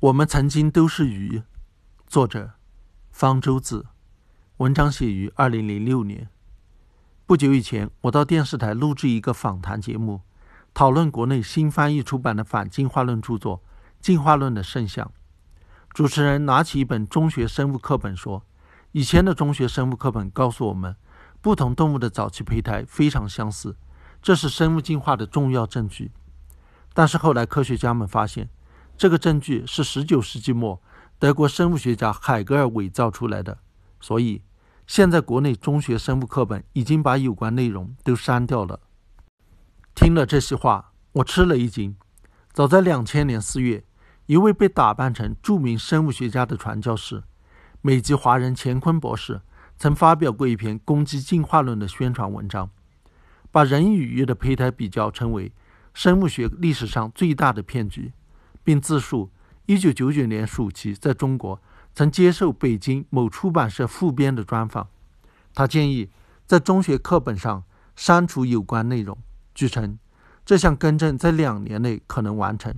我们曾经都是鱼。作者：方舟子。文章写于二零零六年。不久以前，我到电视台录制一个访谈节目，讨论国内新翻译出版的反进化论著作《进化论的圣像》。主持人拿起一本中学生物课本说：“以前的中学生物课本告诉我们，不同动物的早期胚胎非常相似，这是生物进化的重要证据。但是后来科学家们发现，这个证据是十九世纪末德国生物学家海格尔伪造出来的。”所以，现在国内中学生物课本已经把有关内容都删掉了。听了这些话，我吃了一惊。早在两千年四月，一位被打扮成著名生物学家的传教士，美籍华人钱坤博士，曾发表过一篇攻击进化论的宣传文章，把人与鱼的胚胎比较称为生物学历史上最大的骗局，并自述一九九九年暑期在中国。曾接受北京某出版社副编的专访，他建议在中学课本上删除有关内容。据称，这项更正在两年内可能完成。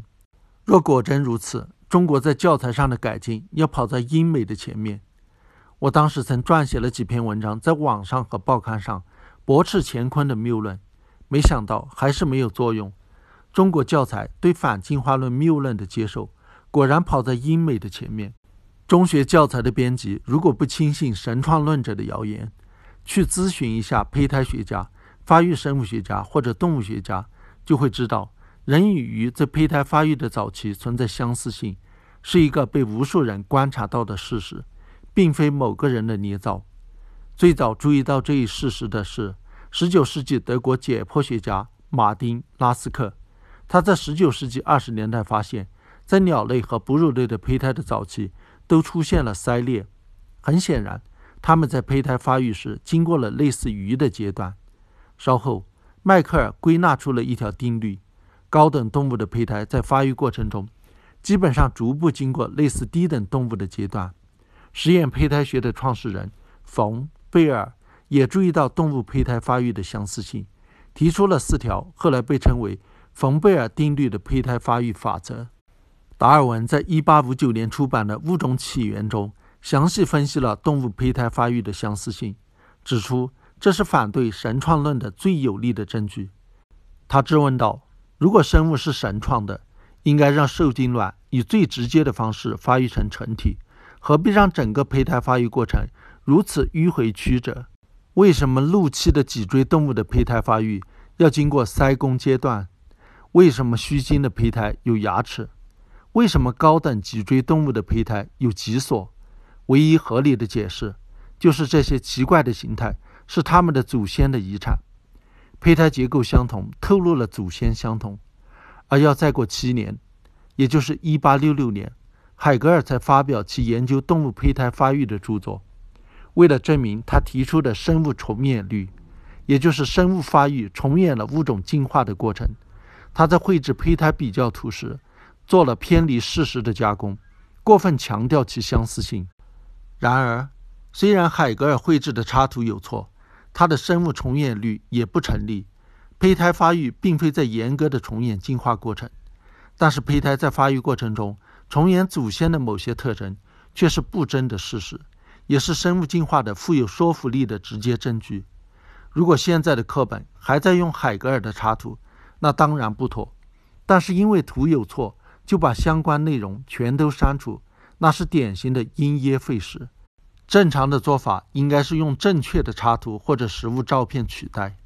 若果真如此，中国在教材上的改进要跑在英美的前面。我当时曾撰写了几篇文章，在网上和报刊上驳斥乾坤的谬论，没想到还是没有作用。中国教材对反进化论谬论的接受，果然跑在英美的前面。中学教材的编辑如果不轻信神创论者的谣言，去咨询一下胚胎学家、发育生物学家或者动物学家，就会知道人与鱼在胚胎发育的早期存在相似性，是一个被无数人观察到的事实，并非某个人的捏造。最早注意到这一事实的是19世纪德国解剖学家马丁·拉斯克，他在19世纪20年代发现，在鸟类和哺乳类的胚胎的早期。都出现了鳃裂，很显然，它们在胚胎发育时经过了类似鱼的阶段。稍后，迈克尔归纳出了一条定律：高等动物的胚胎在发育过程中，基本上逐步经过类似低等动物的阶段。实验胚胎学的创始人冯·贝尔也注意到动物胚胎发育的相似性，提出了四条后来被称为冯贝尔定律的胚胎发育法则。达尔文在1859年出版的《物种起源》中，详细分析了动物胚胎发育的相似性，指出这是反对神创论的最有力的证据。他质问道：“如果生物是神创的，应该让受精卵以最直接的方式发育成成体，何必让整个胚胎发育过程如此迂回曲折？为什么陆栖的脊椎动物的胚胎发育要经过鳃弓阶段？为什么须鲸的胚胎有牙齿？”为什么高等脊椎动物的胚胎有脊索？唯一合理的解释就是这些奇怪的形态是它们的祖先的遗产。胚胎结构相同，透露了祖先相同。而要再过七年，也就是1866年，海格尔才发表其研究动物胚胎发育的著作。为了证明他提出的生物重演律，也就是生物发育重演了物种进化的过程，他在绘制胚胎比较图时。做了偏离事实的加工，过分强调其相似性。然而，虽然海格尔绘制的插图有错，他的生物重演律也不成立。胚胎发育并非在严格的重演进化过程，但是胚胎在发育过程中重演祖先的某些特征却是不争的事实，也是生物进化的富有说服力的直接证据。如果现在的课本还在用海格尔的插图，那当然不妥。但是因为图有错，就把相关内容全都删除，那是典型的因噎废食。正常的做法应该是用正确的插图或者实物照片取代。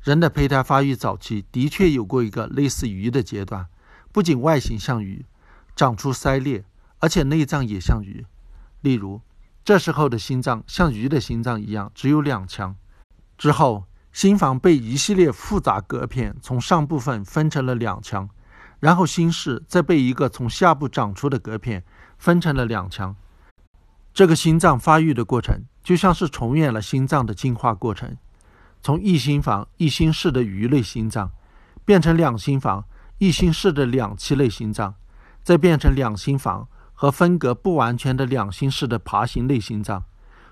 人的胚胎发育早期的确有过一个类似鱼的阶段，不仅外形像鱼，长出鳃裂，而且内脏也像鱼。例如，这时候的心脏像鱼的心脏一样只有两腔。之后，心房被一系列复杂隔片从上部分分成了两腔。然后心室再被一个从下部长出的隔片分成了两腔，这个心脏发育的过程就像是重演了心脏的进化过程，从一心房一心室的鱼类心脏，变成两心房一心室的两栖类心脏，再变成两心房和分隔不完全的两心室的爬行类心脏，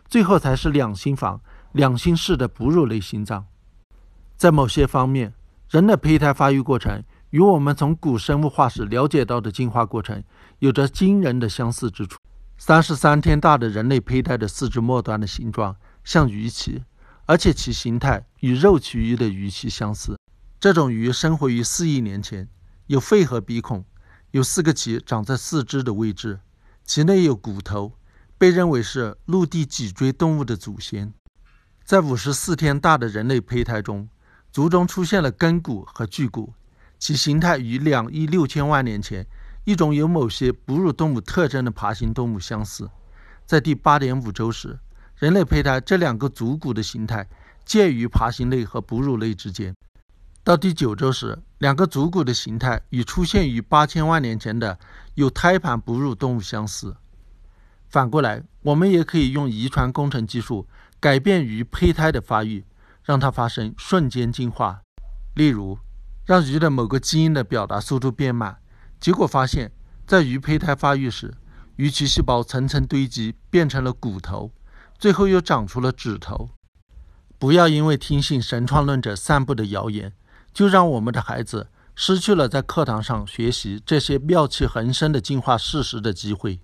最后才是两心房两心室的哺乳类心脏。在某些方面，人的胚胎发育过程。与我们从古生物化石了解到的进化过程有着惊人的相似之处。三十三天大的人类胚胎的四肢末端的形状像鱼鳍，而且其形态与肉鳍鱼的鱼鳍相似。这种鱼生活于四亿年前，有肺和鼻孔，有四个鳍长在四肢的位置，其内有骨头，被认为是陆地脊椎动物的祖先。在五十四天大的人类胚胎中，足中出现了根骨和巨骨，其形态与两亿六千万年前一种有某些哺乳动物特征的爬行动物相似。在第八点五周时，人类胚胎这两个足骨的形态介于爬行类和哺乳类之间。到第九周时，两个足骨的形态与出现于八千万年前的有胎盘哺乳动物相似。反过来，我们也可以用遗传工程技术改变鱼胚胎的发育，让它发生瞬间进化。例如，让鱼的某个基因的表达速度变慢，结果发现，在鱼胚胎发育时，鱼鳍细胞层层堆积，变成了骨头，最后又长出了指头。不要因为听信神创论者散布的谣言。就让我们的孩子失去了在课堂上学习这些妙趣横生的进化事实的机会。